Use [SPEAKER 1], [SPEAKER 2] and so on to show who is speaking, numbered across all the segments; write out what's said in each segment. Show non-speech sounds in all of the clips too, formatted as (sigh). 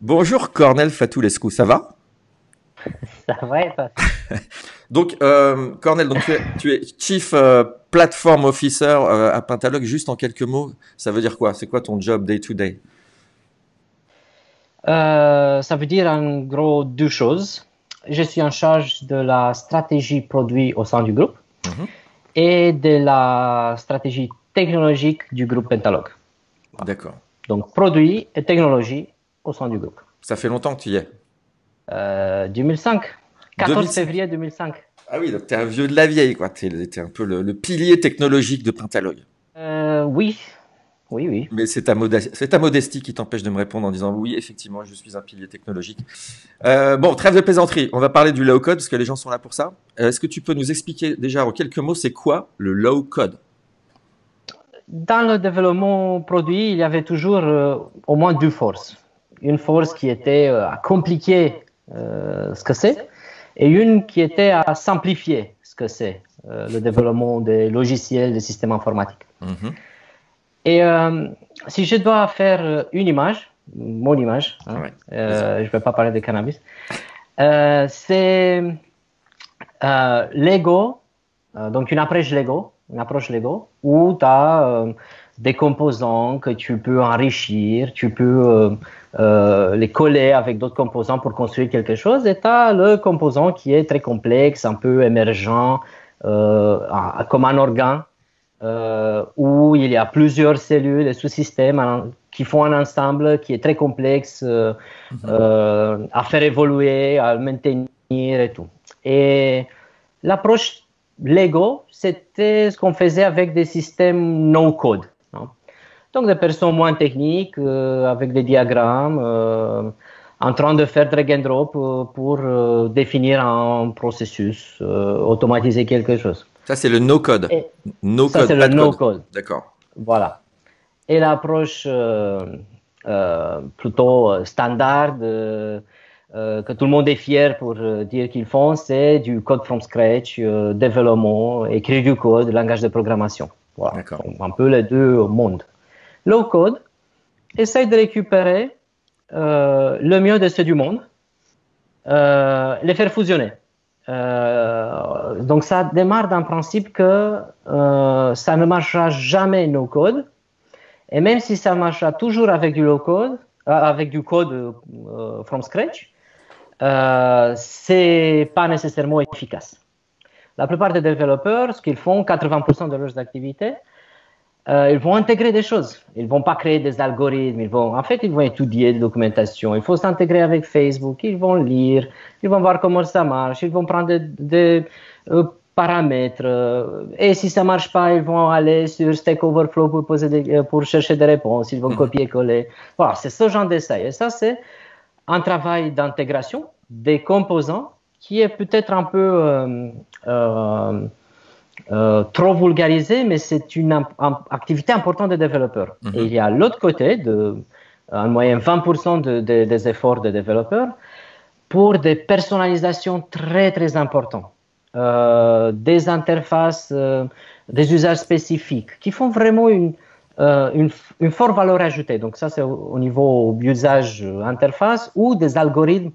[SPEAKER 1] Bonjour Cornel Fatoulescu, ça va? (laughs)
[SPEAKER 2] Ça va et toi? (laughs)
[SPEAKER 1] Donc, euh, Cornel, donc tu es, tu es Chief euh, Platform Officer euh, à Pentalog. Juste en quelques mots, ça veut dire quoi? C'est quoi ton job day to day?
[SPEAKER 2] Ça veut dire en gros deux choses. Je suis en charge de la stratégie produit au sein du groupe
[SPEAKER 1] Mhm.
[SPEAKER 2] et de la stratégie technologique du groupe Pentalog.
[SPEAKER 1] D'accord.
[SPEAKER 2] Donc produit et technologie au sein du groupe.
[SPEAKER 1] Ça fait longtemps que tu y es.
[SPEAKER 2] Euh, 2005, 14
[SPEAKER 1] 2005.
[SPEAKER 2] février 2005.
[SPEAKER 1] Ah oui, donc t'es un vieux de la vieille, quoi. T'es, t'es un peu le, le pilier technologique de Pentalog.
[SPEAKER 2] Euh, oui, oui, oui.
[SPEAKER 1] Mais c'est ta, modestie qui t'empêche de me répondre en disant oui, effectivement, je suis un pilier technologique. Euh, bon, trêve de plaisanterie. On va parler du low code parce que les gens sont là pour ça. Euh, Est-ce que tu peux nous expliquer déjà en quelques mots, c'est quoi le low code?
[SPEAKER 2] Dans le développement produit, il y avait toujours euh, au moins deux forces. Une force qui était euh, à compliquer euh, ce que c'est et une qui était à simplifier ce que c'est le développement des logiciels, des systèmes informatiques.
[SPEAKER 1] Mhm.
[SPEAKER 2] Et si je dois faire une image, mon image, hein, euh, je ne vais pas parler de cannabis, c'est Lego, donc une approche Lego, une approche Lego, où tu as des composants que tu peux enrichir, tu peux euh, euh, les coller avec d'autres composants pour construire quelque chose, et tu as le composant qui est très complexe, un peu émergent, euh, comme un organe, euh, où il y a plusieurs cellules et sous-systèmes qui font un ensemble qui est très complexe euh, euh, à faire évoluer, à maintenir et tout. Et l'approche Lego, c'était ce qu'on faisait avec des systèmes no-code. hein. Donc des personnes moins techniques, euh, avec des diagrammes, euh, en train de faire drag and drop euh, pour euh, définir un processus, automatiser quelque chose.
[SPEAKER 1] Ça, c'est le no code.
[SPEAKER 2] Et
[SPEAKER 1] No
[SPEAKER 2] ça, c'est le
[SPEAKER 1] de
[SPEAKER 2] no-code.
[SPEAKER 1] D'accord.
[SPEAKER 2] Voilà. Et l'approche plutôt standard euh, que tout le monde est fier pour euh, dire qu'ils font, c'est du code from scratch, euh, développement, écrire du code, langage de programmation. Voilà. Donc, un peu les deux mondes. Low code essaye de récupérer euh, le mieux de ceux du monde, euh, les faire fusionner. Euh, donc ça démarre d'un principe que euh, ça ne marchera jamais no code, et même si ça marchera toujours avec du low code, avec du code euh, from scratch, euh, c'est pas nécessairement efficace. La plupart des développeurs, ce qu'ils font, 80% de leurs activités, euh, ils vont intégrer des choses. Ils vont pas créer des algorithmes. Ils vont, en fait, ils vont étudier des documentations. Il faut s'intégrer avec Facebook. Ils vont lire. Ils vont voir comment ça marche. Ils vont prendre des, des, euh, paramètres. et si ça marche pas, ils vont aller sur Stack Overflow pour poser des, pour chercher des réponses. Ils vont copier-coller. Voilà, c'est ce genre d'essai. Et ça, c'est un travail d'intégration des composants qui est peut-être un peu euh, euh, euh, trop vulgarisé, mais c'est une activité importante des développeurs.
[SPEAKER 1] Mhm.
[SPEAKER 2] Et il y a l'autre côté, de, en moyenne 20% de- de- des efforts des développeurs, pour des personnalisations très très importantes, des interfaces, des usages spécifiques, qui font vraiment une, euh, une, forte valeur ajoutée. Donc ça, c'est au, au niveau usage euh, interface ou des algorithmes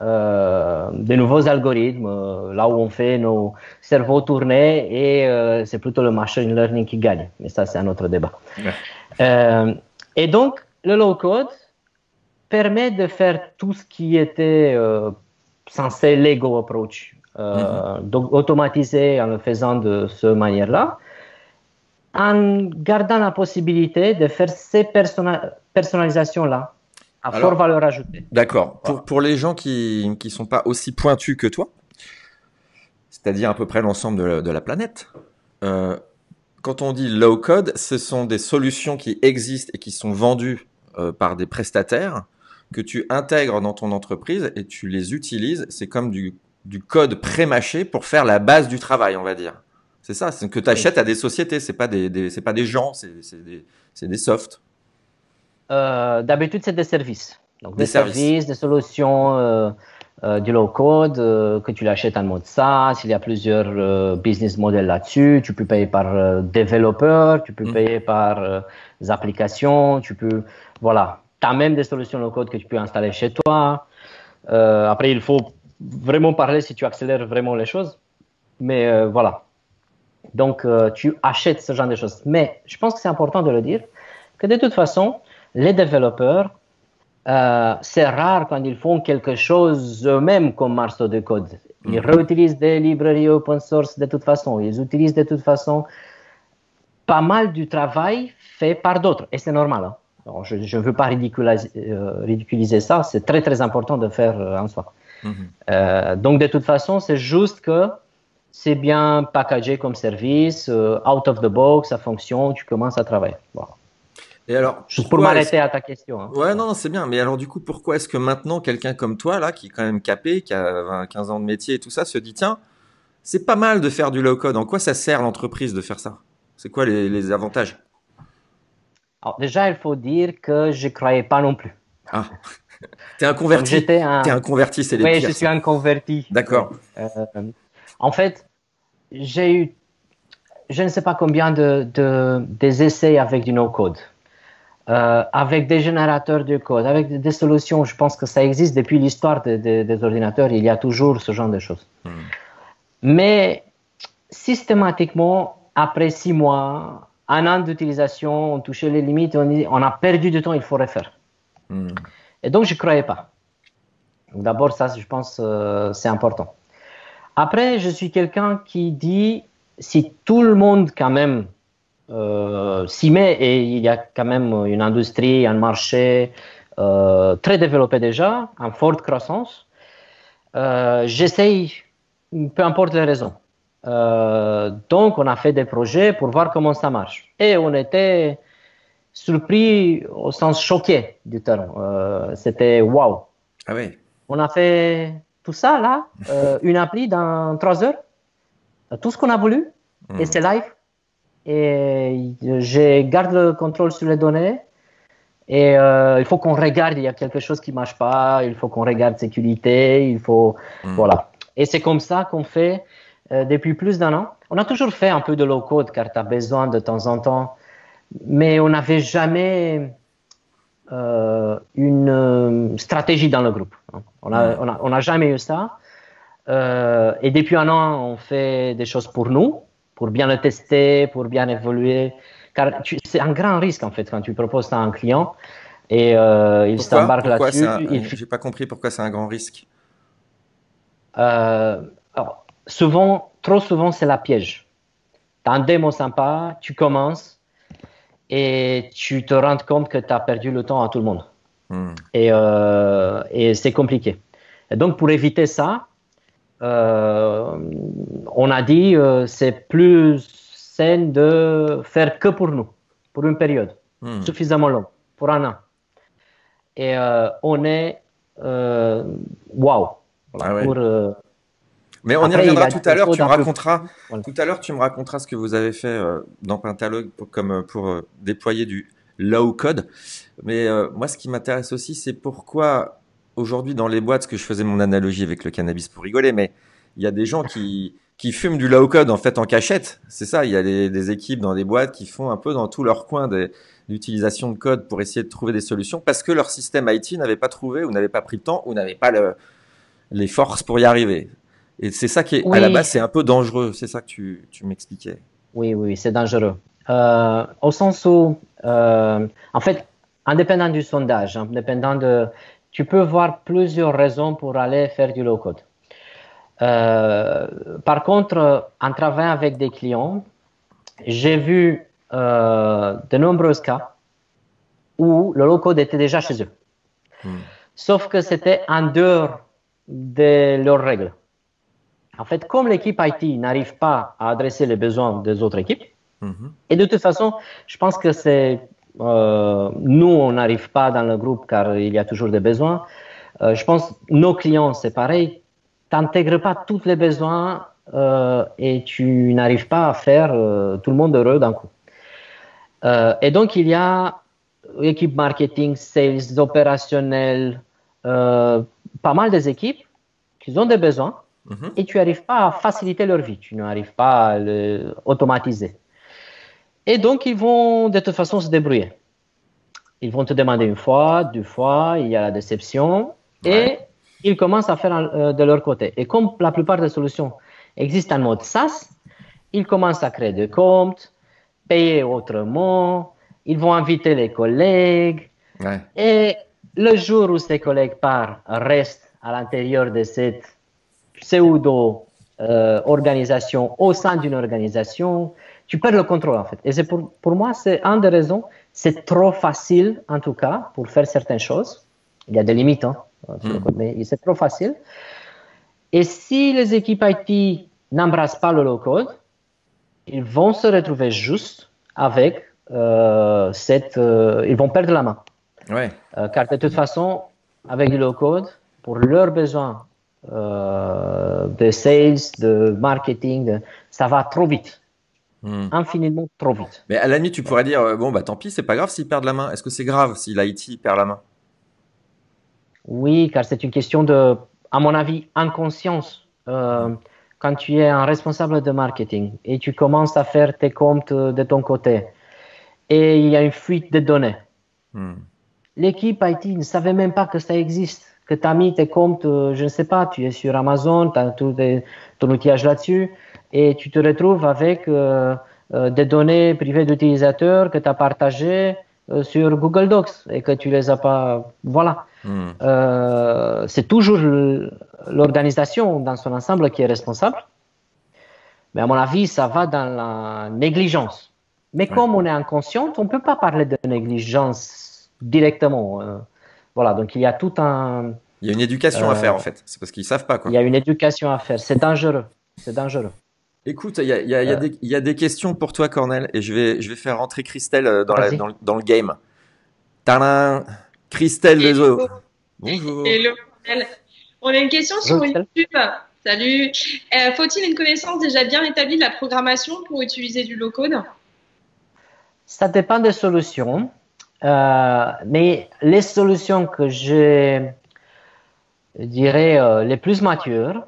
[SPEAKER 2] euh, de nouveaux algorithmes, euh, là où on fait nos cerveaux tourner et c'est plutôt le machine learning qui gagne. Mais ça, c'est un autre débat.
[SPEAKER 1] Ouais.
[SPEAKER 2] Et donc, le low code permet de faire tout ce qui était censé Lego approach. Euh, Donc, automatiser en le faisant de cette manière-là, en gardant la possibilité de faire ces personna- personnalisations-là à
[SPEAKER 1] Alors-
[SPEAKER 2] forte valeur ajoutée.
[SPEAKER 1] D'accord. Pour, pour les gens qui ne sont pas aussi pointus que toi, c'est-à-dire à peu près l'ensemble de, la- de la planète, euh, quand on dit low code, ce sont des solutions qui existent et qui sont vendues euh, par des prestataires que tu intègres dans ton entreprise et tu les utilises. C'est comme du, du code pré-mâché pour faire la base du travail, on va dire. C'est ça, c'est que tu achètes à des sociétés, c'est pas des, des- c'est pas des gens, c'est des, des softs.
[SPEAKER 2] Euh, D'habitude, c'est des services. Donc,
[SPEAKER 1] Des
[SPEAKER 2] des,
[SPEAKER 1] services.
[SPEAKER 2] services, des solutions euh, euh, du low code euh, que tu l'achètes en mode SaaS. Il y a plusieurs business models là-dessus. Tu peux payer par développeur, tu peux
[SPEAKER 1] Mhm.
[SPEAKER 2] payer par applications, tu peux. Voilà. tu as même des solutions low-code que tu peux installer chez toi. Après, il faut vraiment parler si tu accélères vraiment les choses. Mais voilà. Donc, euh, tu achètes ce genre de choses. Mais je pense que c'est important de le dire que de toute façon, les développeurs, c'est rare quand ils font quelque chose eux-mêmes comme morceau de code. Ils mhm. réutilisent des librairies open source de toute façon. Ils utilisent de toute façon pas mal du travail fait par d'autres. Et c'est normal. Hein je ne veux pas ridiculiser, euh, ridiculiser ça, c'est très très important de faire euh, en soi. Mhm. Euh, donc de toute façon, c'est juste que c'est bien packagé comme service, out of the box, ça fonctionne, tu commences à travailler.
[SPEAKER 1] Et alors,
[SPEAKER 2] juste pour m'arrêter à ta question. Hein.
[SPEAKER 1] Ouais, non, c'est bien. Mais alors, du coup, pourquoi est-ce que maintenant, quelqu'un comme toi, là, qui est quand même capé, qui a 15 ans de métier et tout ça, se dit, tiens, c'est pas mal de faire du low code. En quoi ça sert l'entreprise de faire ça? C'est quoi les, les avantages?
[SPEAKER 2] Alors, déjà, il faut dire que je ne croyais pas non plus.
[SPEAKER 1] Ah, es un converti. J'étais un... un converti, c'est les
[SPEAKER 2] Oui, je suis un converti.
[SPEAKER 1] D'accord.
[SPEAKER 2] Euh, en fait, j'ai eu, je ne sais pas combien de, de des essais avec du no-code, euh, avec des générateurs de code, avec des, solutions. Je pense que ça existe depuis l'histoire des ordinateurs. Il y a toujours ce genre de choses. Hmm. Mais systématiquement, après six mois, un an d'utilisation, on touchait les limites, on, on, a perdu du temps, il faut refaire. Hmm. Et donc, je ne croyais pas. D'abord, ça, je pense, euh, c'est important. Après, je suis quelqu'un qui dit, si tout le monde quand même euh, s'y met, et il y a quand même une industrie, un marché euh, très développé déjà, en forte croissance, j'essaye, peu importe les raisons. Euh, donc, on a fait des projets pour voir comment ça marche. Et on était surpris au sens choqué du terme. Euh, C'était wow.
[SPEAKER 1] Ah oui.
[SPEAKER 2] On a fait tout ça là, euh, une appli dans trois heures, tout ce qu'on a voulu, et hmm. c'est live. Et je garde le contrôle sur les données. Et euh, il faut qu'on regarde, il y a quelque chose qui marche pas, il faut qu'on regarde sécurité, il faut, hmm. voilà. Et c'est comme ça qu'on fait euh, depuis plus d'un an. On a toujours fait un peu de low code car tu as besoin de temps en temps, mais on n'avait jamais une euh, stratégie dans le groupe. On n'a on a, jamais eu ça. et depuis un an, on fait des choses pour nous, pour bien le tester, pour bien évoluer. Car c'est un grand risque en fait quand tu proposes ça à un client et il s'embarque là-dessus.
[SPEAKER 1] J'ai pas compris pourquoi c'est un grand risque.
[SPEAKER 2] alors, souvent, trop souvent, c'est la piège. Tu as un démo sympa, tu commences et tu te rends compte que tu as perdu le temps à tout le monde. Hmm. Euh, et, c'est compliqué. Et donc, pour éviter ça, euh, on a dit euh, c'est plus sain de faire que pour nous, pour une période hmm. suffisamment longue, pour un an. Et on est wow.
[SPEAKER 1] Ah pour, mais on y reviendra tout à l'heure. Tu me raconteras tout à l'heure. Tu me raconteras ce que vous avez fait euh, dans Pentalogue pour, comme euh, pour euh, déployer du low code. Mais moi, ce qui m'intéresse aussi, c'est pourquoi aujourd'hui dans les boîtes, ce que je faisais mon analogie avec le cannabis pour rigoler, mais il y a des gens qui qui fument du low code en fait en cachette. C'est ça. Il y a des, des, équipes dans des boîtes qui font un peu dans tout leur coin d'utilisation de code pour essayer de trouver des solutions parce que leur système IT n'avait pas trouvé ou n'avait pas pris le temps ou n'avait pas le, les forces pour y arriver. Et c'est ça qui est, à la base, c'est un peu dangereux. C'est ça que tu, tu m'expliquais.
[SPEAKER 2] Oui, oui, c'est dangereux. Euh, au sens où, euh, en fait, indépendant du sondage, indépendant de, tu peux voir plusieurs raisons pour aller faire du low code. Euh, par contre, en travaillant avec des clients, j'ai vu de nombreux cas où le low code était déjà chez eux. Hmm. Sauf que c'était en dehors de leurs règles. En fait, comme l'équipe IT n'arrive pas à adresser les besoins des autres équipes, mhm. et de toute façon, je pense que c'est euh, nous, on n'arrive pas dans le groupe car il y a toujours des besoins. Euh, je pense nos clients, c'est pareil. Tu n'intègres pas tous les besoins euh, et tu n'arrives pas à faire tout le monde heureux d'un coup. et donc, il y a équipe marketing, sales, opérationnel, pas mal des équipes qui ont des besoins Mhm. et tu n'arrives pas à faciliter leur vie, tu n'arrives pas à l'automatiser. Et donc, ils vont de toute façon se débrouiller. Ils vont te demander une fois, deux fois, il y a la déception et ils commencent à faire euh, de leur côté. Et comme la plupart des solutions existent en mode SaaS, ils commencent à créer des comptes, payer autrement, ils vont inviter les collègues. Et le jour où ces collègues partent, restent à l'intérieur de cette pseudo-organisation euh, au sein d'une organisation, tu perds le contrôle en fait. Et c'est pour, pour moi, c'est un des raisons. C'est trop facile, en tout cas, pour faire certaines choses. Il y a des limites, hein, hmm. mais c'est trop facile. Et si les équipes IT n'embrassent pas le low-code, ils vont se retrouver juste avec euh, cette. Euh, ils vont perdre la main.
[SPEAKER 1] Ouais.
[SPEAKER 2] Euh, car de toute façon, avec le low-code, pour leurs besoins de sales, de marketing, ça va trop vite. Hmm. Infiniment trop vite.
[SPEAKER 1] Mais à la limite, tu pourrais dire bon, bah tant pis, c'est pas grave s'ils perdent la main. Est-ce que c'est grave si l'IT perd la main?
[SPEAKER 2] Oui, car c'est une question de, à mon avis, inconscience. quand tu es un responsable de marketing et tu commences à faire tes comptes de ton côté et il y a une fuite de données. Hmm. L'équipe IT ne savait même pas que ça existe, que tu as mis tes comptes, euh, je ne sais pas, tu es sur Amazon, tu as tout ton outillage là-dessus, et tu te retrouves avec euh, euh, des données privées d'utilisateurs que tu as partagées sur Google Docs et que tu les as pas. Voilà. Hmm. c'est toujours l'organisation dans son ensemble qui est responsable. Mais à mon avis, ça va dans la négligence. Mais comme on est inconscient, on ne peut pas parler de négligence directement. Euh. voilà, donc il y a tout un.
[SPEAKER 1] Il y a une éducation à faire en fait. C'est parce qu'ils savent pas quoi.
[SPEAKER 2] Il y a une éducation à faire. C'est dangereux. C'est dangereux.
[SPEAKER 1] Écoute, il y a, y, a, y, a euh. y a, des questions pour toi, Cornel, et je vais, je vais faire rentrer Christelle euh, dans, la, dans, dans, le game. Tadam Christelle Hello.
[SPEAKER 3] Bonjour. Hello, On a une question sur YouTube. Salut. Faut-il une connaissance déjà bien établie de la programmation pour utiliser du low-code?
[SPEAKER 2] Ça dépend des solutions, euh, mais les solutions que je dirais euh, les plus matures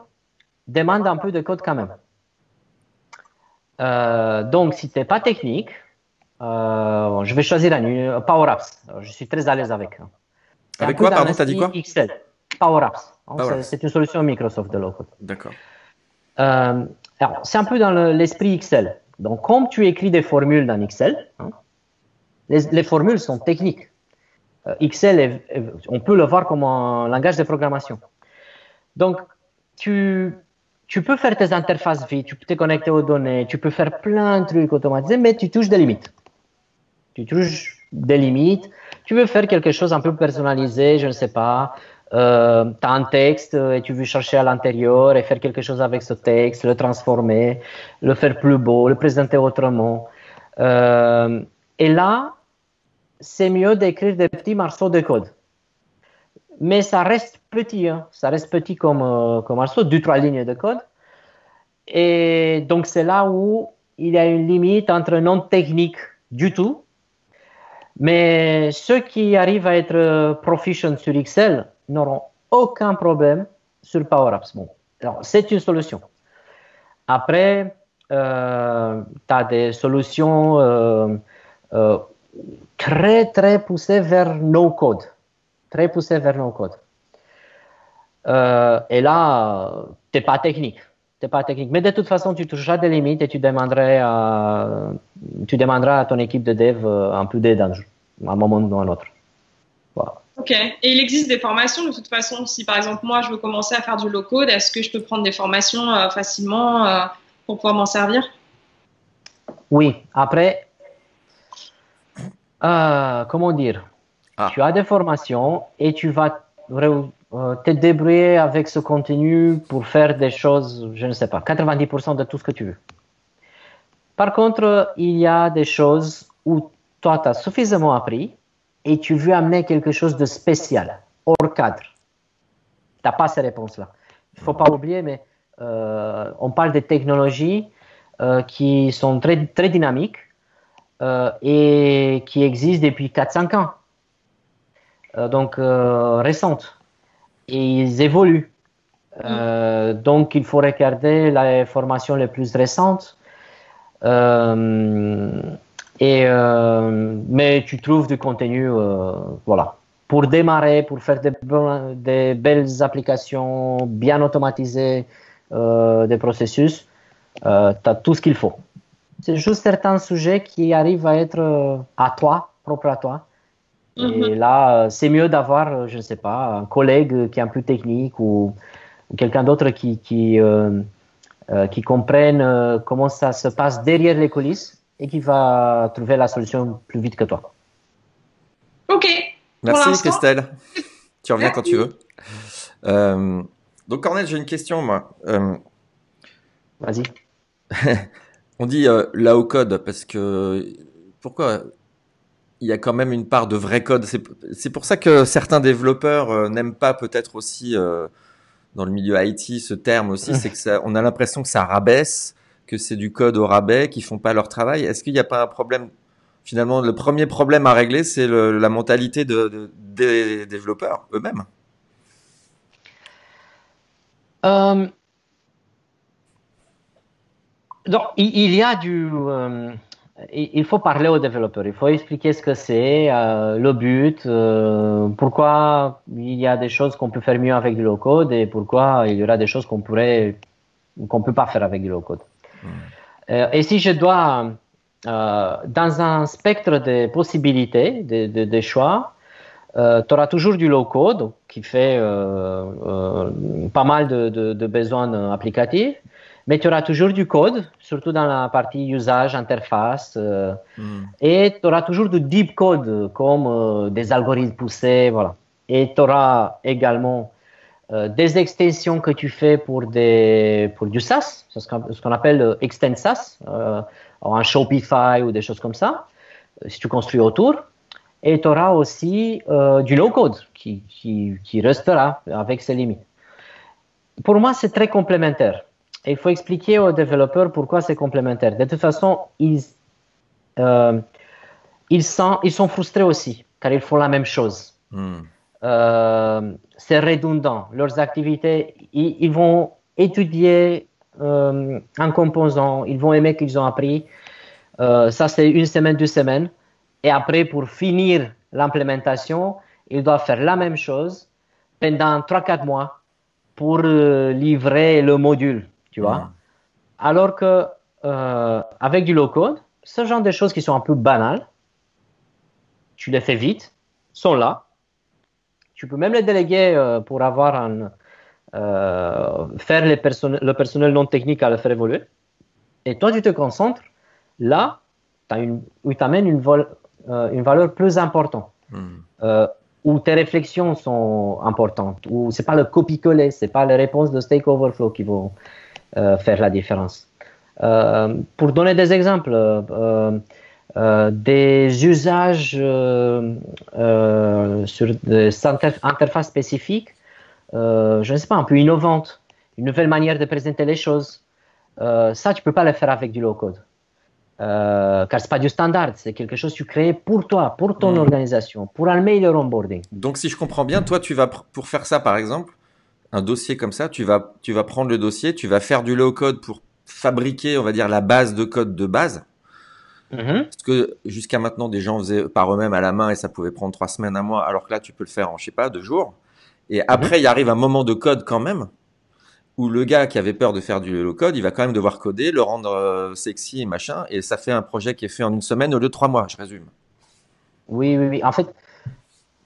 [SPEAKER 2] demandent un peu de code quand même. Euh, donc, si tu n'es pas technique, je vais choisir un Power Apps. je suis très à l'aise avec.
[SPEAKER 1] Avec quoi, pardon, tu as dit quoi
[SPEAKER 2] Excel. Power Apps. C'est une solution Microsoft de low code.
[SPEAKER 1] D'accord.
[SPEAKER 2] c'est un peu dans l'esprit Excel. Donc, comme tu écris des formules dans Excel, hein, les, formules sont techniques. Euh, Excel, on peut le voir comme un langage de programmation. Donc, tu, tu peux faire tes interfaces vite, tu peux te connecter aux données, tu peux faire plein de trucs automatisés, mais tu touches des limites. Tu touches des limites. Tu veux faire quelque chose un peu personnalisé, je ne sais pas. Euh, tu as un texte et tu veux chercher à l'intérieur et faire quelque chose avec ce texte, le transformer, le faire plus beau, le présenter autrement. Euh, et là, c'est mieux d'écrire des petits morceaux de code. Mais ça reste petit, hein. ça reste petit comme, euh, comme morceau, deux, trois lignes de code. Et donc, c'est là où il y a une limite entre non technique du tout. Mais ceux qui arrivent à être proficient sur Excel, n'auront aucun problème sur Power Apps. Bon, c'est une solution. Après, euh, tu as des solutions euh, euh, très très poussées vers no code, très poussées vers no code. et là, tu n'es pas technique. T'es pas technique. Mais de toute façon, tu toucheras des limites et tu demanderas à, tu demanderas à ton équipe de dev un peu d'aide à un moment ou à un autre.
[SPEAKER 3] Voilà. Ok. Et il existe des formations de toute façon. Si par exemple moi je veux commencer à faire du low code, est-ce que je peux prendre des formations euh, facilement euh, pour pouvoir m'en servir?
[SPEAKER 2] Oui. Après, euh, comment dire? Ah. Tu as des formations et tu vas te débrouiller avec ce contenu pour faire des choses, je ne sais pas, 90% de tout ce que tu veux. Par contre, il y a des choses où toi, tu as suffisamment appris et tu veux amener quelque chose de spécial, hors cadre. Tu n'as pas ces réponses-là. Il ne faut pas oublier, mais euh, on parle de technologies euh, qui sont très, très dynamiques euh, et qui existent depuis 4-5 ans. donc récentes. Et ils évoluent. donc il faut regarder les formations les plus récentes Et, euh, mais tu trouves du contenu, euh, voilà. Pour démarrer, pour faire des, des belles applications bien automatisées, euh, des processus, euh, tu as tout ce qu'il faut. C'est juste certains sujets qui arrivent à être euh, à toi, propre à toi. Et
[SPEAKER 3] Mhm.
[SPEAKER 2] là, euh, c'est mieux d'avoir, euh, je ne sais pas, un collègue qui est un peu technique ou, ou quelqu'un d'autre qui, qui, euh, euh, qui comprenne euh, comment ça se passe derrière les coulisses et qui va trouver la solution plus vite que toi.
[SPEAKER 3] Ok.
[SPEAKER 1] Merci Christelle. Tu reviens quand tu veux. Euh, donc Cornel, j'ai une question moi. Euh,
[SPEAKER 2] Vas-y. (laughs)
[SPEAKER 1] on dit euh, low code parce que pourquoi? Il y a quand même une part de vrai code. C'est c'est pour ça que certains développeurs euh, n'aiment pas peut-être aussi euh, dans le milieu IT ce terme aussi, (laughs) c'est que ça, on a l'impression que ça rabaisse, que c'est du code au rabais, qu'ils font pas leur travail. Est-ce qu'il n'y a pas un problème? Finalement, le premier problème à régler, c'est le- la mentalité de, de- des développeurs eux-mêmes.
[SPEAKER 2] Euh, donc, il, y a du. euh, il faut parler aux développeurs, il faut expliquer ce que c'est, euh, le but, euh, pourquoi il y a des choses qu'on peut faire mieux avec du low code et pourquoi il y aura des choses qu'on pourrait qu'on peut pas faire avec du low code. Euh, et si je dois, euh, dans un spectre de possibilités, de, de- de choix, tu auras toujours du low code qui fait euh, euh, pas mal de, de- de besoins euh, applicatifs, mais tu auras toujours du code, surtout dans la partie usage, interface, euh,
[SPEAKER 1] Hmm.
[SPEAKER 2] et tu auras toujours du deep code comme euh, des algorithmes poussés, voilà. Et tu auras également euh, des extensions que tu fais pour, des, pour du SaaS, ce qu'on appelle Extend SaaS, un Shopify ou des choses comme ça, si tu construis autour. Et tu auras aussi du low code qui, qui, qui restera avec ses limites. Pour moi, c'est très complémentaire. Et il faut expliquer aux développeurs pourquoi c'est complémentaire. De toute façon, ils, euh, ils, sont, ils sont frustrés aussi, car ils font la même chose.
[SPEAKER 1] Hmm.
[SPEAKER 2] Euh, c'est redondant. Leurs activités, ils, ils vont étudier euh, un composant, ils vont aimer qu'ils ont appris. Ça, c'est une semaine, deux semaines. Et après, pour finir l'implémentation, ils doivent faire la même chose pendant 3-4 mois pour livrer le module, tu vois. Alors que euh, avec du low code, ce genre de choses qui sont un peu banales, tu les fais vite, sont là. Tu peux même les déléguer euh, pour avoir un, euh, faire les le personnel non technique à le faire évoluer. Et toi, tu te concentres là, tu une, où tu amènes une, valeur plus importante
[SPEAKER 1] Hmm.
[SPEAKER 2] où tes réflexions sont importantes, où c'est pas le copie-coller, c'est pas les réponses de Stack Overflow qui vont faire la différence. Euh, pour donner des exemples, euh, euh, des usages euh, euh, sur des inter- interfaces spécifiques, euh, je ne sais pas, un peu innovantes, une nouvelle manière de présenter les choses. Euh, ça, tu peux pas le faire avec du low-code. Euh, car c'est pas du standard, c'est quelque chose que tu crées pour toi, pour ton
[SPEAKER 1] Mhm.
[SPEAKER 2] organisation, pour un meilleur onboarding.
[SPEAKER 1] Donc, si je comprends bien, toi, tu vas, pour faire ça, par exemple, un dossier comme ça, tu vas, tu vas prendre le dossier, tu vas faire du low code pour fabriquer, on va dire, la base de code de base.
[SPEAKER 2] Mhm.
[SPEAKER 1] Parce que jusqu'à maintenant, des gens faisaient par eux-mêmes à la main et ça pouvait prendre trois semaines, un mois, alors que là, tu peux le faire en, je sais pas, deux jours. Et après, il arrive un moment de code quand même, où le gars qui avait peur de faire du low code, il va quand même devoir coder, le rendre euh, sexy et machin, et ça fait un projet qui est fait en une semaine au lieu de trois mois, je résume.
[SPEAKER 2] Oui, oui, oui. En fait,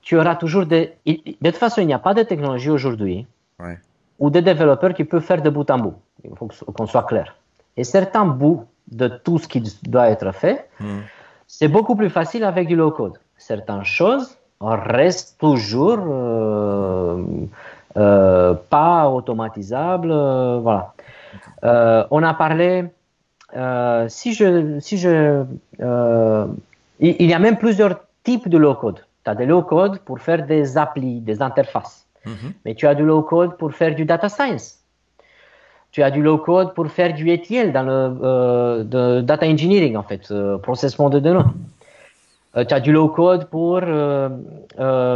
[SPEAKER 2] tu auras toujours des. De toute façon, il n'y a pas de technologie aujourd'hui
[SPEAKER 1] Ouais.
[SPEAKER 2] ou de développeurs qui peuvent faire de bout en bout. Il faut qu'on soit clair. Et certains bouts de tout ce qui doit être fait,
[SPEAKER 1] Hmm.
[SPEAKER 2] c'est beaucoup plus facile avec du low code. Certaines choses restent toujours euh, euh, pas automatisables. euh, voilà. On a parlé. si je, si je, il, il y a même plusieurs types de low code. Tu as des low code pour faire des applis, des interfaces.
[SPEAKER 1] Mhm.
[SPEAKER 2] Mais tu as du low code pour faire du data science. Tu as du low code pour faire du ETL dans le euh, data engineering en fait, euh, processement de données. Euh, tu as du low code pour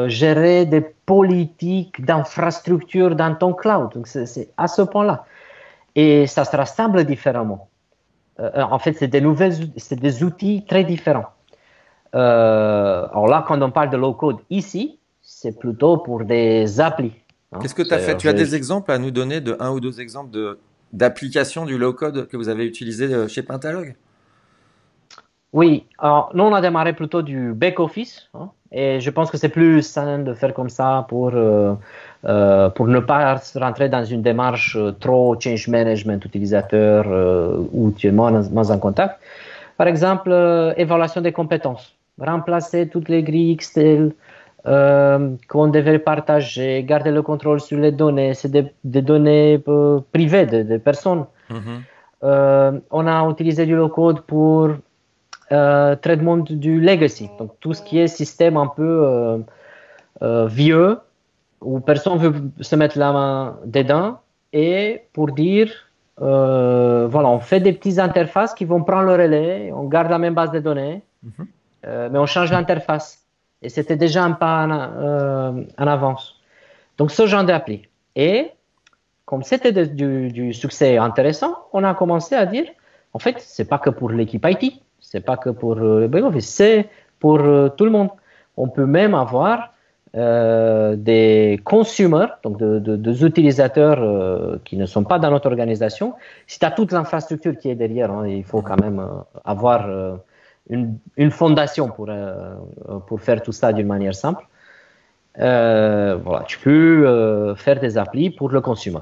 [SPEAKER 2] gérer des politiques d'infrastructure dans ton cloud. Donc c'est à ce point-là. Et ça se rassemble différemment. en fait, c'est des des outils très différents. alors là, quand on parle de low code ici, c'est plutôt pour des applis.
[SPEAKER 1] Hein. Qu'est-ce que tu as fait? Tu as des exemples à nous donner de un ou deux exemples de d'applications du low code que vous avez utilisé chez Pentalog
[SPEAKER 2] Oui, alors nous on a démarré plutôt du back office hein, et je pense que c'est plus sain de faire comme ça pour euh, euh, pour ne pas rentrer dans une démarche euh, trop change management utilisateur où tu es moins, moins, en contact. Par exemple, évaluation des compétences, remplacer toutes les grilles euh, qu'on devait partager, garder le contrôle sur les données, c'est des, données euh, privées des personnes. Mhm. Euh, on a utilisé du low-code pour traitement du legacy, donc tout ce qui est système un peu vieux, où personne veut se mettre la main dedans, et pour dire, voilà, on fait des petites interfaces qui vont prendre le relais, on garde la même base de données, mhm. mais on change l'interface. Et c'était déjà un pas euh, en, avance. Donc, ce genre d'appli. Et comme c'était du, succès intéressant, on a commencé à dire, en fait, c'est pas que pour l'équipe IT, c'est pas que pour euh, le c'est pour euh, tout le monde. On peut même avoir des consumers, donc des utilisateurs qui ne sont pas dans notre organisation. Si tu as toute l'infrastructure qui est derrière, hein, il faut quand même avoir une, fondation pour, euh, pour faire tout ça d'une manière simple. Euh, voilà, tu peux euh, faire des applis pour le consumer.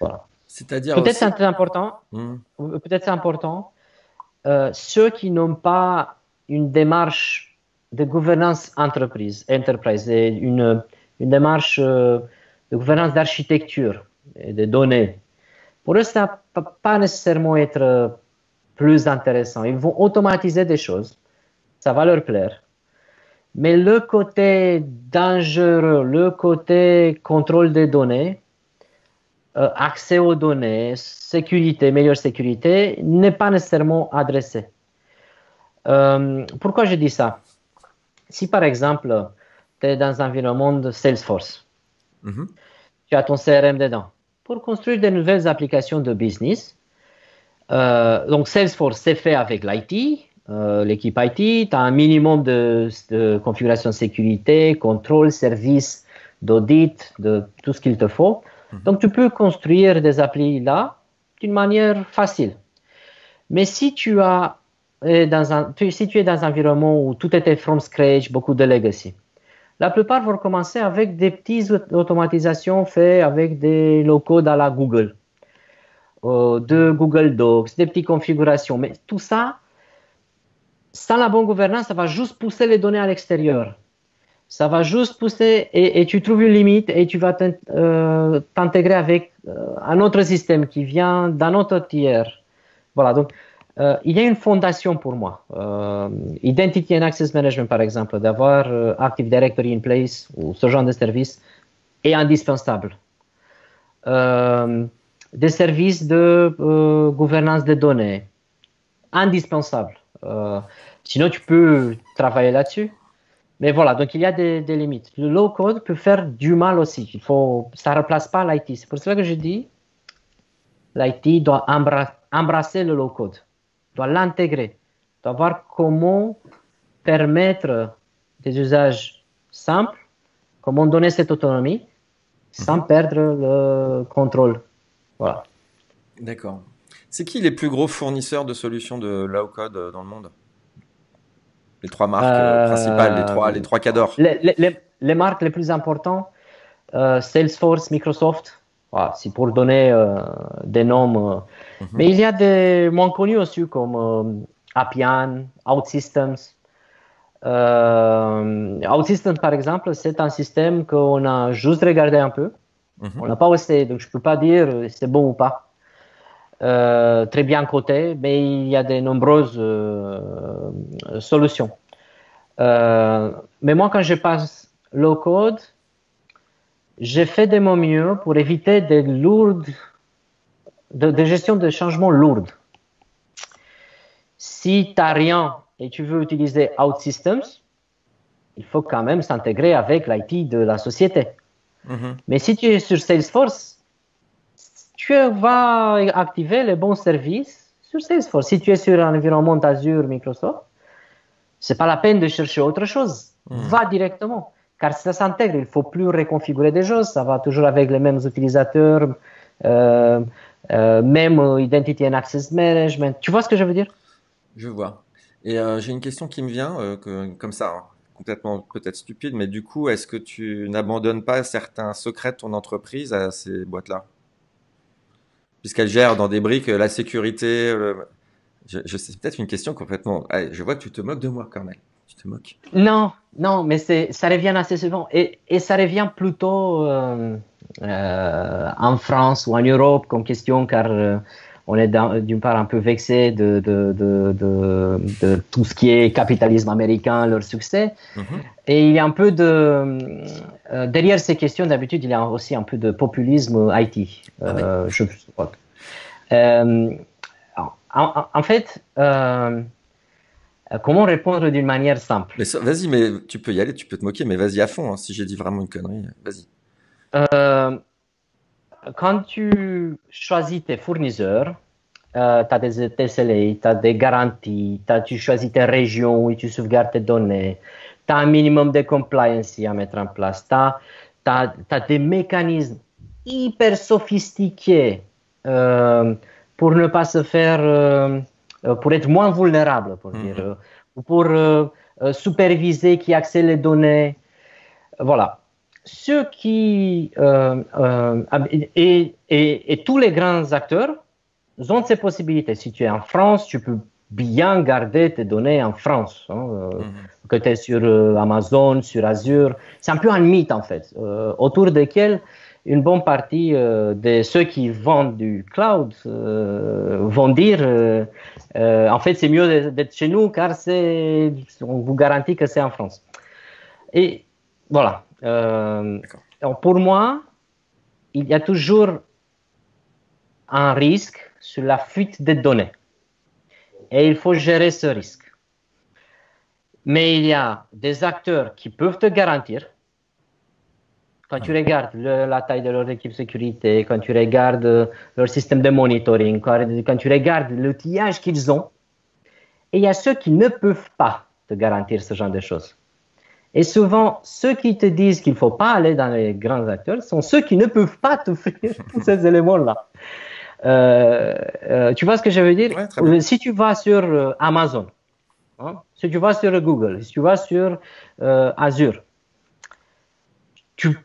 [SPEAKER 2] Voilà. C'est-à-dire peut-être c'est important. Hmm. Peut-être c'est important. ceux qui n'ont pas une démarche de gouvernance entreprise, enterprise, une, une démarche de gouvernance d'architecture et de données, pour eux, ça ne peut pas nécessairement être plus intéressant. Ils vont automatiser des choses. Ça va leur plaire. Mais le côté dangereux, le côté contrôle des données, euh, accès aux données, sécurité, meilleure sécurité, n'est pas nécessairement adressé. Euh, pourquoi je dis ça? Si par exemple, tu es dans un environnement de Salesforce, mm-hmm. tu as ton CRM dedans, pour construire de nouvelles applications de business, donc Salesforce, c'est fait avec l'IT, euh, l'équipe IT. Tu as un minimum de, configuration de sécurité, contrôle, service, d'audit, de tout ce qu'il te faut. Mhm. Donc tu peux construire des applis là d'une manière facile. Mais si tu, as, dans un, si tu es dans un environnement où tout était from scratch, beaucoup de legacy, la plupart vont commencer avec des petites automatisations faites avec des low-code à la Google. Euh, de Google Docs, des petites configurations. Mais tout ça, sans la bonne gouvernance, ça va juste pousser les données à l'extérieur. Ça va juste pousser et, tu trouves une limite et tu vas euh, t'intégrer avec euh, un autre système qui vient d'un autre tiers. Voilà, donc il y a une fondation pour moi. Identity and Access Management, par exemple, d'avoir Active Directory in place ou ce genre de service est indispensable des services de euh, gouvernance des données. Indispensable. Euh, sinon, tu peux travailler là-dessus. Mais voilà, donc il y a des, limites. Le low code peut faire du mal aussi. Il faut, ça ne remplace pas l'IT. C'est pour cela que je dis, l'IT doit embrasser le low code, doit l'intégrer, doit voir comment permettre des usages simples, comment donner cette autonomie sans perdre le contrôle
[SPEAKER 1] D'accord. C'est qui les plus gros fournisseurs de solutions de low code euh, dans le monde? Les trois marques euh, principales, les trois, les trois cadors.
[SPEAKER 2] Les, marques les plus importantes, euh, Salesforce, Microsoft. Voilà, c'est pour donner des noms. Mhm. Mais il y a des moins connus aussi comme Appian, OutSystems. OutSystems, par exemple, c'est un système qu'on a juste regardé un peu Mhm. On n'a pas essayé, donc je ne peux pas dire si euh, c'est bon ou pas. Euh, très bien coté, mais il y a de nombreuses euh, solutions. mais moi, quand je passe low code, j'ai fait de mon mieux pour éviter des lourdes, de, de gestion de changements lourdes. Si tu n'as rien et tu veux utiliser OutSystems, il faut quand même s'intégrer avec l'IT de la société. Mhm. Mais si tu es sur Salesforce, tu vas activer les bons services sur Salesforce. Si tu es sur un environnement Azure, Microsoft, c'est pas la peine de chercher autre chose. Hmm. Va directement. Car ça s'intègre, il ne faut plus reconfigurer des choses, ça va toujours avec les mêmes utilisateurs, euh, euh, même Identity and Access Management. Tu vois ce que je veux dire?
[SPEAKER 1] Je vois. Et euh, j'ai une question qui me vient, comme ça, hein, complètement peut-être stupide, mais du coup, est-ce que tu n'abandonnes pas certains secrets de ton entreprise à ces boîtes-là? Puisqu'elles gèrent dans des briques la sécurité, je, sais peut-être une question complètement. je vois que tu te moques de moi, Cornel. Tu te moques?
[SPEAKER 2] Non, non, mais ça revient assez souvent. Et, ça revient plutôt euh, euh, en France ou en Europe comme question, car euh, on est d'une part un peu vexé de, de, de, de, tout ce qui est capitalisme américain, leur succès. Mm-hmm. Et il y a un peu de. derrière ces questions, d'habitude, il y a aussi un peu de populisme IT. Ah je crois. En, en, fait, euh, comment répondre d'une manière simple?
[SPEAKER 1] Vas-y, mais tu peux y aller, tu peux te moquer, mais vas-y à fond. Hein, si j'ai dit vraiment une connerie, vas-y.
[SPEAKER 2] Euh, quand tu choisis tes fournisseurs, euh, tu as des TSLA, tu as des garanties, tu choisis tes régions où tu sauvegardes tes données, tu as un minimum de compliance à mettre en place, tu as, as, des mécanismes hyper sophistiqués pour ne pas se faire euh, pour être moins vulnérable, pour dire, mhm. euh, pour euh, superviser qui accède les données. Voilà. Ceux qui et, et, et, tous les grands acteurs ont ces possibilités. Si tu es en France, tu peux bien garder tes données en France, hein, mhm. que tu es sur Amazon, sur Azure. C'est un peu un mythe en fait, autour desquels une bonne partie euh, de ceux qui vendent du cloud euh, vont dire euh, en fait c'est mieux d'être chez nous car c'est on vous garantit que c'est en France. Et voilà. Pour moi, il y a toujours un risque sur la fuite des données. Et il faut gérer ce risque. Mais il y a des acteurs qui peuvent te garantir quand tu regardes la taille de leur équipe sécurité, quand tu regardes euh, leur système de monitoring, quand, tu regardes l'outillage qu'ils ont, et il y a ceux qui ne peuvent pas te garantir ce genre de choses. Et souvent, ceux qui te disent qu'il ne faut pas aller dans les grands acteurs sont ceux qui ne peuvent pas t'offrir (laughs) tous ces éléments-là. Euh, euh, tu vois ce que je veux dire? Si tu vas sur Amazon, hein, si tu vas sur Google, si tu vas sur Azure,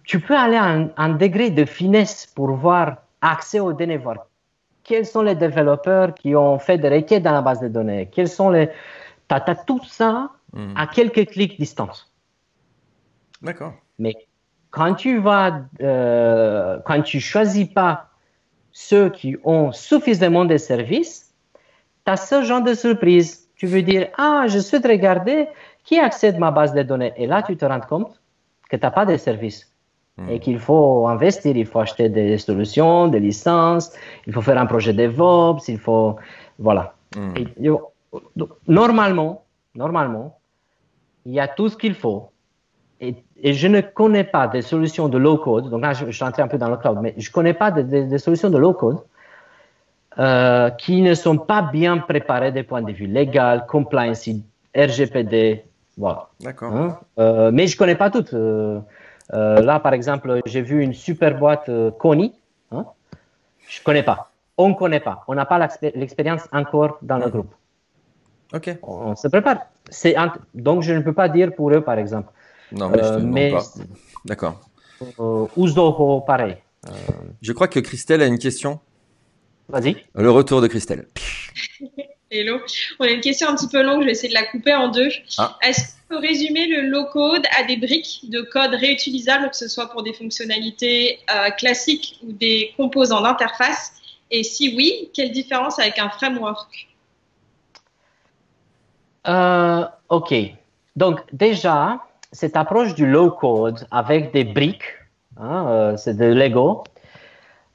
[SPEAKER 2] tu, peux aller à un, degré de finesse pour voir accès aux données, voir quels sont les développeurs qui ont fait des requêtes dans la base de données, quels sont les... Tu as, tout ça hmm. à quelques clics distance.
[SPEAKER 1] D'accord.
[SPEAKER 2] Mais quand tu vas, euh, quand tu choisis pas ceux qui ont suffisamment de services, tu as ce genre de surprise. Tu veux dire, ah, je souhaite regarder qui accède à ma base de données. Et là, tu te rends compte que tu n'as pas de service hmm. et qu'il faut investir, il faut acheter des solutions, des licences, il faut faire un projet DevOps, il faut. Voilà. Hmm. normalement, normalement, il y a tout ce qu'il faut. Et, je ne connais pas des solutions de low code, donc là je, suis entré un peu dans le cloud, mais je ne connais pas des solutions de low code euh, qui ne sont pas bien préparées des points de vue légal, compliance, RGPD, voilà.
[SPEAKER 1] D'accord. Hein?
[SPEAKER 2] Euh, mais je connais pas toutes. Euh, là, par exemple, j'ai vu une super boîte Kony. Hein? Je connais pas. On ne connaît pas. On n'a pas l'expérience encore dans le groupe.
[SPEAKER 1] Ok.
[SPEAKER 2] On, se prépare. Donc je ne peux pas dire pour eux, par exemple.
[SPEAKER 1] Non, mais, je mais pas. D'accord.
[SPEAKER 2] Uzoho, pareil.
[SPEAKER 1] Je crois que Christelle a une question.
[SPEAKER 2] Vas-y.
[SPEAKER 1] Le retour de Christelle. (laughs)
[SPEAKER 3] Hello. On a une question un petit peu longue, je vais essayer de la couper en deux. Ah. Est-ce qu'on peut résumer le low-code à des briques de code réutilisables, que ce soit pour des fonctionnalités euh, classiques ou des composants d'interface? Et si oui, quelle différence avec un framework?
[SPEAKER 2] Euh, Ok. Donc déjà, cette approche du low-code avec des briques, hein, euh, c'est de Lego,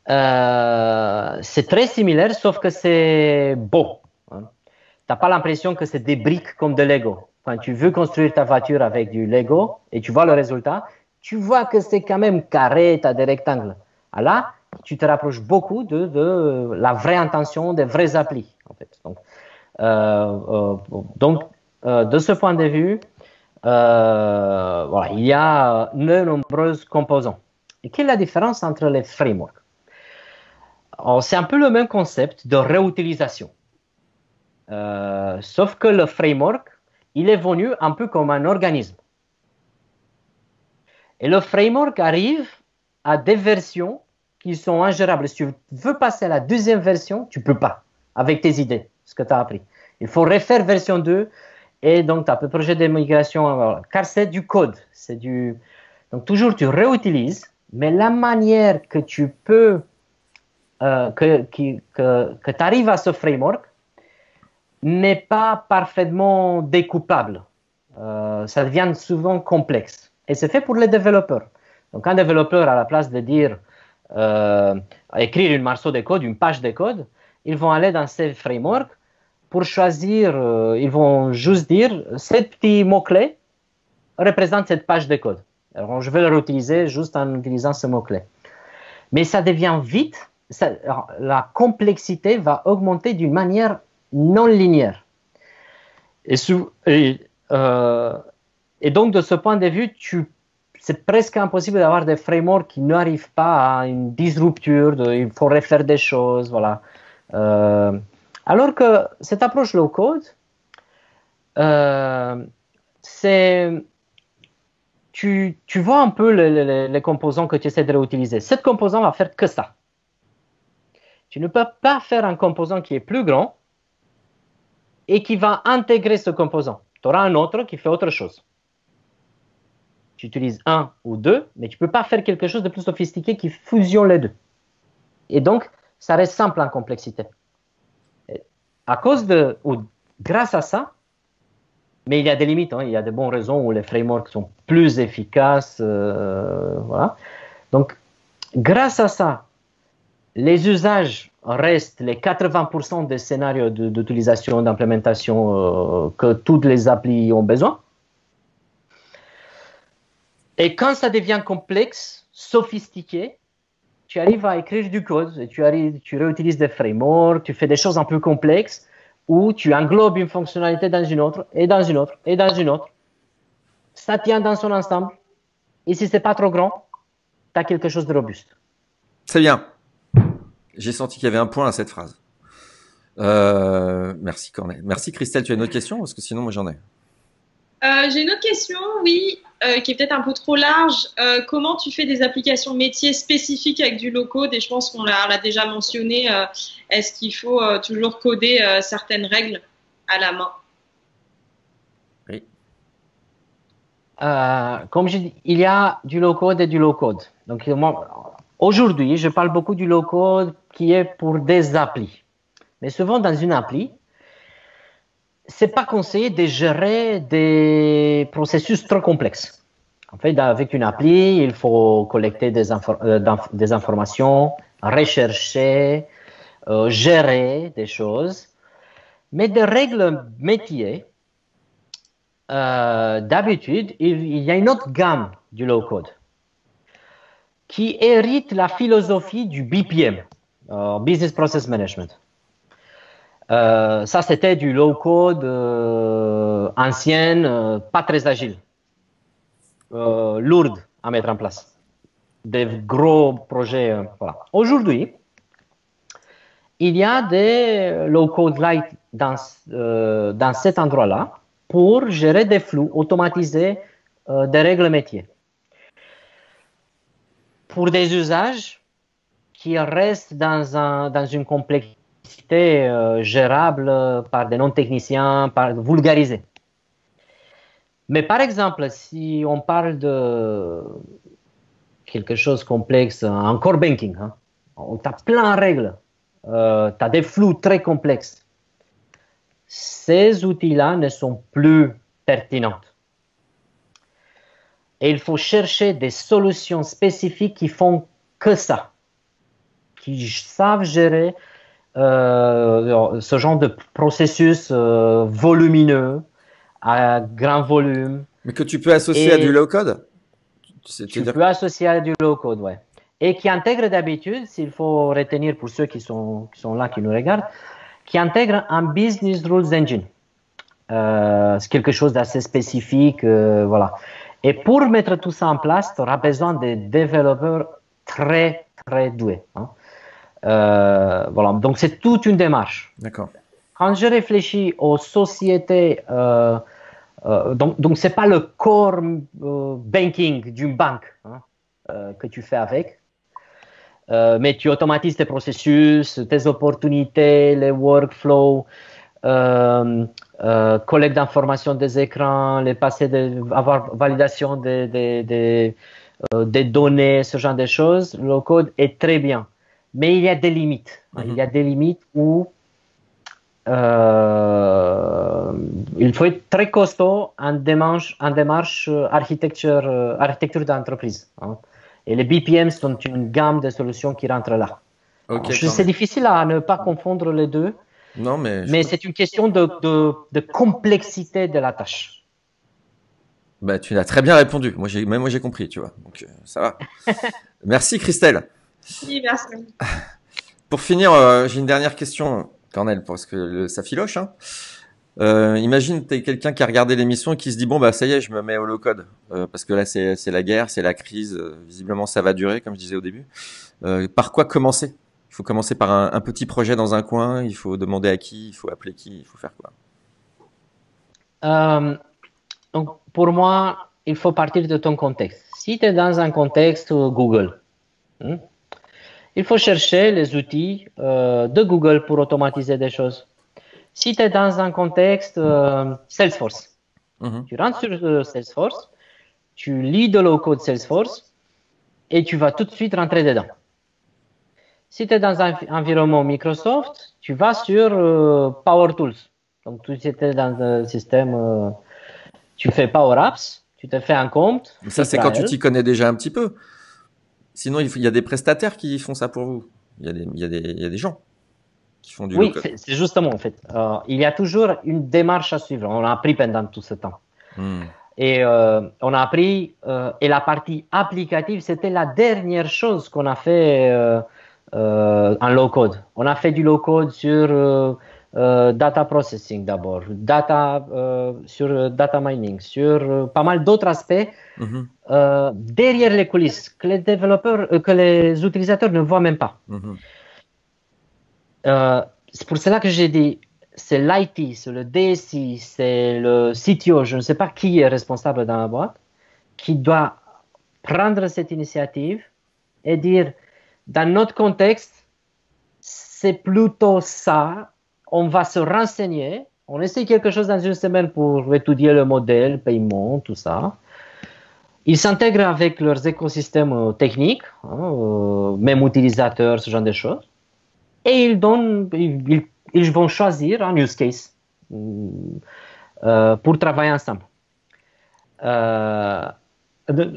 [SPEAKER 2] c'est très similaire, sauf que c'est beau n'as pas l'impression que c'est des briques comme de Lego. Quand tu veux construire ta voiture avec du Lego et tu vois le résultat, tu vois que c'est quand même carré, tu as des rectangles. Alors ah là, tu te rapproches beaucoup de, la vraie intention des vrais applis. En fait. Donc, euh, donc de ce point de vue, voilà, il y a de nombreux composants. Et quelle est la différence entre les frameworks? C'est un peu le même concept de réutilisation. sauf que le framework, il est venu un peu comme un organisme. Et le framework arrive à des versions qui sont ingérables. Si tu veux passer à la deuxième version, tu peux pas, avec tes idées, ce que tu as appris. Il faut refaire version 2 et donc tu as un projet de migration, car c'est du code. C'est du... Donc toujours tu réutilises, mais la manière que tu peux, euh, que, que, que tu arrives à ce framework n'est pas parfaitement découpable. Euh, ça devient souvent complexe. Et c'est fait pour les développeurs. Donc, un développeur, à la place de dire euh, écrire une morceau de code, une page de code, ils vont aller dans ces frameworks pour choisir, euh, ils vont juste dire, ces petits mots-clés représentent cette page de code. Alors, je vais le réutiliser juste en utilisant ce mot-clé. Mais ça devient vite, la complexité va augmenter d'une manière non linéaire. Et, euh, donc, de ce point de vue, c'est presque impossible d'avoir des frameworks qui n'arrivent pas à une disrupture, il faut refaire des choses, voilà. Euh, alors que cette approche low code, euh, c'est tu, vois un peu les, les, composants que tu essaies de réutiliser. Cet composant va faire que ça. Tu ne peux pas faire un composant qui est plus grand et qui va intégrer ce composant. Tu auras un autre qui fait autre chose tu utilises un ou deux, mais tu ne peux pas faire quelque chose de plus sophistiqué qui fusionne les deux. Et donc, ça reste simple en complexité. À cause de, ou grâce à ça, mais il y a des limites, hein, il y a de bonnes raisons où les frameworks sont plus efficaces. Euh, voilà. Donc, grâce à ça, les usages restent les 80% des scénarios d'utilisation, d'implémentation euh, que toutes les applis ont besoin. Et quand ça devient complexe, sophistiqué, tu arrives à écrire du code, tu, réutilises des frameworks, tu fais des choses un peu complexes, où tu englobes une fonctionnalité dans une autre, et dans une autre, et dans une autre. Ça tient dans son ensemble. Et si c'est pas trop grand, tu as quelque chose de robuste.
[SPEAKER 1] C'est bien. J'ai senti qu'il y avait un point à cette phrase. Euh, merci Cornel. Merci Christelle. Tu as une autre question Parce que sinon, moi j'en ai.
[SPEAKER 3] Euh, j'ai une autre question, oui, euh, qui est peut-être un peu trop large. Euh, comment tu fais des applications métiers spécifiques avec du low-code Et je pense qu'on l'a déjà mentionné. Est-ce qu'il faut toujours coder certaines règles à la main?
[SPEAKER 2] Oui. comme je dis, il y a du low-code et du low-code. Donc, aujourd'hui, je parle beaucoup du low-code qui est pour des applis. Mais souvent, dans une appli, c'est pas conseillé de gérer des processus trop complexes. En fait, avec une appli, il faut collecter des, euh, des informations, rechercher, euh, gérer des choses. Mais des règles métiers, euh, d'habitude, il, il, y a une autre gamme du low-code qui hérite la philosophie du BPM, Business Process Management. Euh, ça, c'était du low code euh, ancien, euh, pas très agile, lourd à mettre en place. Des gros projets. voilà. Aujourd'hui, il y a des low code light dans, dans cet endroit-là pour gérer des flux, automatiser des règles métiers. Pour des usages qui restent dans, un, dans une complexité euh, gérable par des non-techniciens, par vulgarisé. Mais par exemple, si on parle de quelque chose complexe, un core banking, hein, tu as plein de règles, euh, tu des flux très complexes. Ces outils-là ne sont plus pertinents. Et il faut chercher des solutions spécifiques qui font que ça, qui savent gérer euh, ce genre de processus euh, volumineux, à grand volume.
[SPEAKER 1] Mais que tu peux associer à du low code
[SPEAKER 2] Tu peux associer à du low code, ouais. et qui intègre d'habitude, s'il faut retenir pour ceux qui sont, qui sont là, qui nous regardent, qui intègre un Business Rules Engine. Euh, c'est quelque chose d'assez spécifique, voilà. Et pour mettre tout ça en place, tu auras besoin de développeurs très, très doués. Hein. Euh, voilà. Donc, c'est toute une démarche.
[SPEAKER 1] D'accord.
[SPEAKER 2] Quand je réfléchis aux sociétés, euh, euh, donc, donc c'est pas le core euh, banking d'une banque hein, euh, que tu fais avec, mais tu automatises tes processus, tes opportunités, les workflows, collecte d'informations des écrans, les passer de, avoir validation des, des, des, des données, ce genre de choses. Le code est très bien, mais il y a des limites.
[SPEAKER 1] Mhm.
[SPEAKER 2] Il y a des limites où euh, il faut être très costaud en démarche, en démarche euh, architecture, euh, architecture d'entreprise. hein. Et les BPM sont une gamme de solutions qui rentrent là.
[SPEAKER 1] Ok.
[SPEAKER 2] Je-
[SPEAKER 1] quand
[SPEAKER 2] C'est difficile à ne pas confondre les deux,
[SPEAKER 1] Non, mais. je-
[SPEAKER 2] mais c'est une question de, de, de complexité de la tâche.
[SPEAKER 1] Bah, tu l'as très bien répondu. Moi, j'ai, même moi, j'ai compris, tu vois. Donc, ça va. Merci, (laughs) Christelle.
[SPEAKER 3] Oui, merci. (laughs)
[SPEAKER 1] Pour finir, euh, j'ai une dernière question, Cornel, parce que le- ça filoche. Hein. Euh, imagine, t'es quelqu'un qui a regardé l'émission et qui se dit bon bah ça y est, je me mets au low code Euh, parce que là c'est la guerre, c'est la crise. euh, visiblement, ça va durer, comme je disais au début. Euh, par quoi commencer? Il faut commencer par un, un petit projet dans un coin. Il faut demander à qui, il faut appeler qui, il faut faire quoi?
[SPEAKER 2] Euh, donc, pour moi, il faut partir de ton contexte. Si tu es dans un contexte Google, hein, il faut chercher les outils euh, de Google pour automatiser des choses. Si tu es dans un contexte euh, Salesforce,
[SPEAKER 1] Mhm.
[SPEAKER 2] tu rentres sur euh, Salesforce, tu lis de low-code Salesforce et tu vas tout de suite rentrer dedans. Si tu es dans un environnement Microsoft, tu vas sur Power Tools. Donc, tu étais dans un système, tu fais Power Apps, tu te fais un compte.
[SPEAKER 1] Mais Ça, c'est quand tu t'y connais déjà un petit peu. Sinon, il faut- il y a des prestataires qui font ça pour vous. Il y a des, il y a des, il y a des gens qui font du
[SPEAKER 2] Oui,
[SPEAKER 1] low-code.
[SPEAKER 2] c'est c'est justement en fait. Euh, il y a toujours une démarche à suivre. On a appris pendant tout ce temps.
[SPEAKER 1] Hmm.
[SPEAKER 2] Et euh, on a appris, euh, et la partie applicative, c'était la dernière chose qu'on a fait en low code. On a fait du low code sur euh, data processing d'abord, data, euh, sur euh, data mining, sur pas mal d'autres aspects
[SPEAKER 1] Mhm.
[SPEAKER 2] derrière les coulisses que les développeurs, que les utilisateurs ne voient même pas.
[SPEAKER 1] Mhm.
[SPEAKER 2] C'est pour cela que j'ai dit, c'est l'IT, c'est le DSI, c'est le CTO, je ne sais pas qui est responsable dans la boîte, qui doit prendre cette initiative et dire, dans notre contexte, c'est plutôt ça, on va se renseigner, on essaie quelque chose dans une semaine pour étudier le modèle, paiement, tout ça. Ils s'intègrent avec leurs écosystèmes euh, techniques, hein, euh, même utilisateurs, ce genre de choses et ils, donnent, ils, vont choisir un use case euh, pour travailler ensemble. Euh,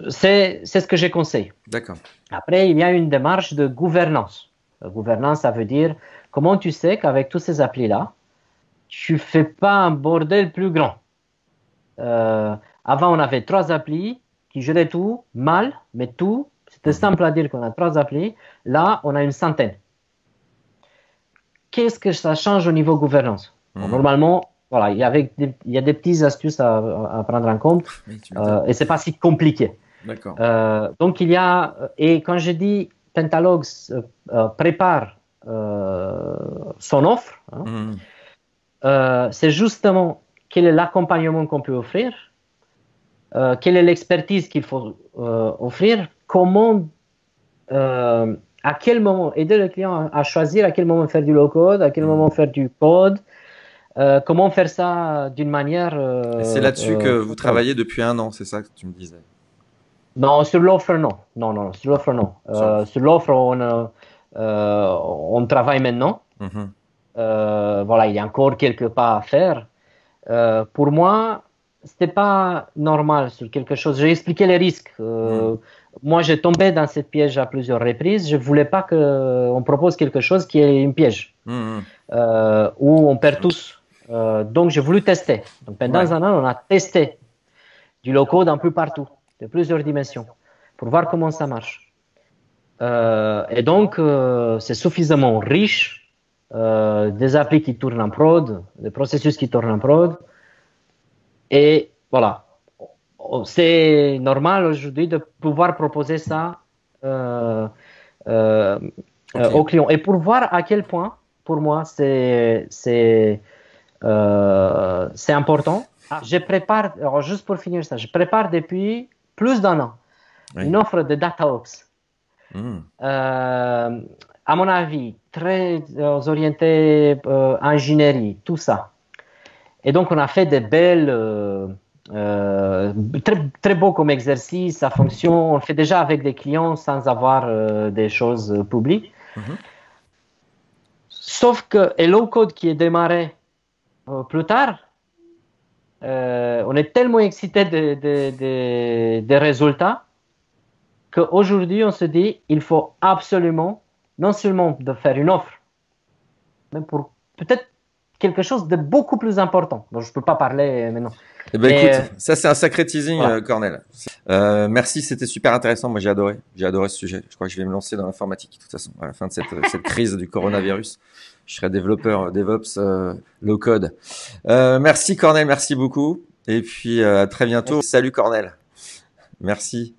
[SPEAKER 2] c'est c'est ce que je conseille.
[SPEAKER 1] D'accord.
[SPEAKER 2] Après, il y a une démarche de gouvernance. La gouvernance, ça veut dire comment tu sais qu'avec tous ces applis-là, tu fais pas un bordel plus grand? Euh, avant, on avait trois applis qui géraient tout mal, mais tout, c'était simple à dire qu'on a trois applis. Là, on a une centaine. Qu'est-ce que ça change au niveau gouvernance?
[SPEAKER 1] Mhm.
[SPEAKER 2] Normalement, voilà, il y, avait des, il y a des petites astuces à, à prendre en compte
[SPEAKER 1] Oui,
[SPEAKER 2] euh, et c'est pas si compliqué.
[SPEAKER 1] D'accord.
[SPEAKER 2] Euh, donc il y a et quand je dis Pentalogs euh, prépare son offre, hein,
[SPEAKER 1] Mhm.
[SPEAKER 2] euh, c'est justement quel est l'accompagnement qu'on peut offrir, euh, quelle est l'expertise qu'il faut euh, offrir, comment, euh, à quel moment aider le client à, choisir à quel moment faire du low code, à quel moment faire du code, euh, comment faire ça d'une manière. euh,
[SPEAKER 1] c'est là-dessus que
[SPEAKER 2] euh,
[SPEAKER 1] vous travaillez depuis un an, c'est ça que tu me disais?
[SPEAKER 2] Non, sur l'offre, non. Non, non, sur l'offre, non. Euh, sur l'offre, on, euh, euh, on travaille maintenant.
[SPEAKER 1] Mhm.
[SPEAKER 2] Euh, voilà, il y a encore quelques pas à faire. Euh, pour moi, c'était pas normal sur quelque chose. J'ai expliqué les risques. Euh, Moi, j'ai tombé dans cette piège à plusieurs reprises. Je voulais pas qu'on propose quelque chose qui est une piège,
[SPEAKER 1] Mhm.
[SPEAKER 2] euh, où on perd tous. Euh, donc, j'ai voulu tester. Donc, pendant
[SPEAKER 1] Ouais.
[SPEAKER 2] un an, on a testé du low-code un peu partout, de plusieurs dimensions, pour voir comment ça marche. Et donc, c'est suffisamment riche, des applis qui tournent en prod, des processus qui tournent en prod. Et voilà, c'est normal aujourd'hui de pouvoir proposer ça euh, euh, euh, aux clients. Et pour voir à quel point, pour moi, c'est c'est important. Ah. Je prépare, alors juste pour finir ça, je prépare depuis plus d'un an une offre de DataOps. Hmm. à mon avis, très orienté ingénierie, tout ça. Et donc, on a fait des belles euh, très, très beau comme exercice, ça fonctionne, on le fait déjà avec des clients sans avoir euh, des choses publiques. Mhm. Sauf que Hello Code qui est démarré euh, plus tard, on est tellement excité des de, de, résultats qu'aujourd'hui on se dit il faut absolument non seulement de faire une offre, mais pour peut-être quelque chose de beaucoup plus important. dont je ne peux pas parler maintenant.
[SPEAKER 1] Eh ben, écoute, euh, ça c'est un sacré teasing, euh, Cornel. Euh, merci, c'était super intéressant. Moi j'ai adoré, j'ai adoré ce sujet. Je crois que je vais me lancer dans l'informatique de toute façon. À la fin de cette, cette crise du coronavirus, je serai développeur DevOps low code. merci Cornel, merci beaucoup. Et puis à très bientôt. Salut Cornel. Merci.